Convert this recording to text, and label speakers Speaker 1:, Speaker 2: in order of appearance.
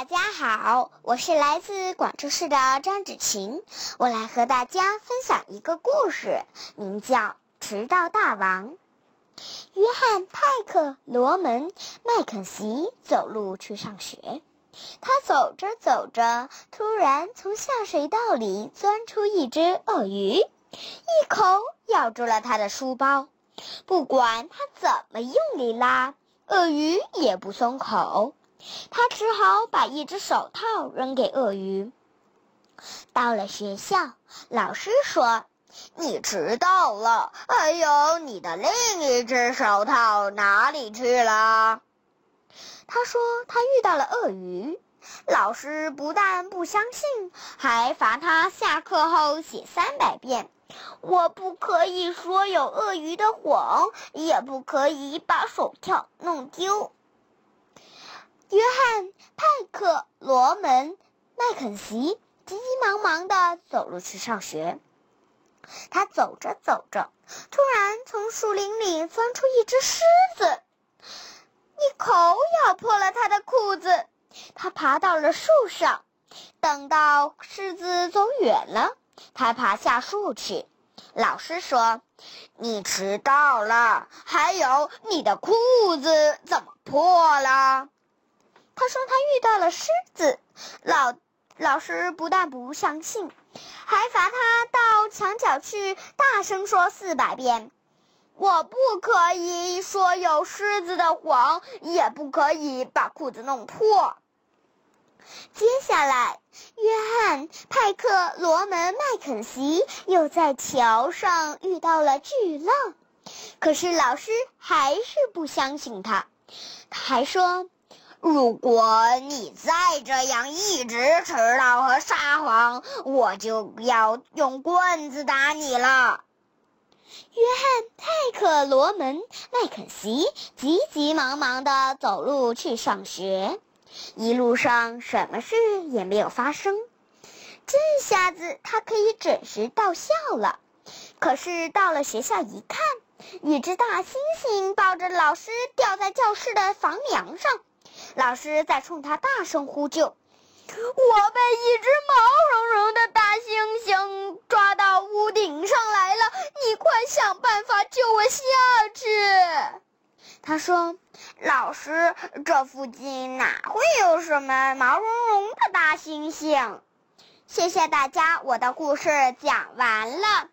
Speaker 1: 大家好，我是来自广州市的张芷晴，我来和大家分享一个故事，名叫《迟到大王》。约翰·派克·罗门·麦肯锡走路去上学，他走着走着，突然从下水道里钻出一只鳄鱼，一口咬住了他的书包。不管他怎么用力拉，鳄鱼也不松口。他只好把一只手套扔给鳄鱼。到了学校，老师说：“你迟到了。”还有你的另一只手套哪里去了？他说他遇到了鳄鱼。老师不但不相信，还罚他下课后写三百遍：“我不可以说有鳄鱼的谎，也不可以把手套弄丢。”约翰·派克·罗门·麦肯锡急急忙忙地走路去上学。他走着走着，突然从树林里钻出一只狮子，一口咬破了他的裤子。他爬到了树上，等到狮子走远了，他爬下树去。老师说：“你迟到了，还有你的裤子怎么破了？”他说他遇到了狮子，老老师不但不相信，还罚他到墙角去大声说四百遍：“我不可以说有狮子的谎，也不可以把裤子弄破。”接下来，约翰·派克·罗门·麦肯锡又在桥上遇到了巨浪，可是老师还是不相信他，他还说。如果你再这样一直迟到和撒谎，我就要用棍子打你了。约翰·泰克罗门·麦肯锡急急忙忙地走路去上学，一路上什么事也没有发生。这下子他可以准时到校了。可是到了学校一看，一只大猩猩抱着老师吊在教室的房梁上。老师在冲他大声呼救：“我被一只毛茸茸的大猩猩抓到屋顶上来了，你快想办法救我下去！”他说：“老师，这附近哪会有什么毛茸茸的大猩猩？”谢谢大家，我的故事讲完了。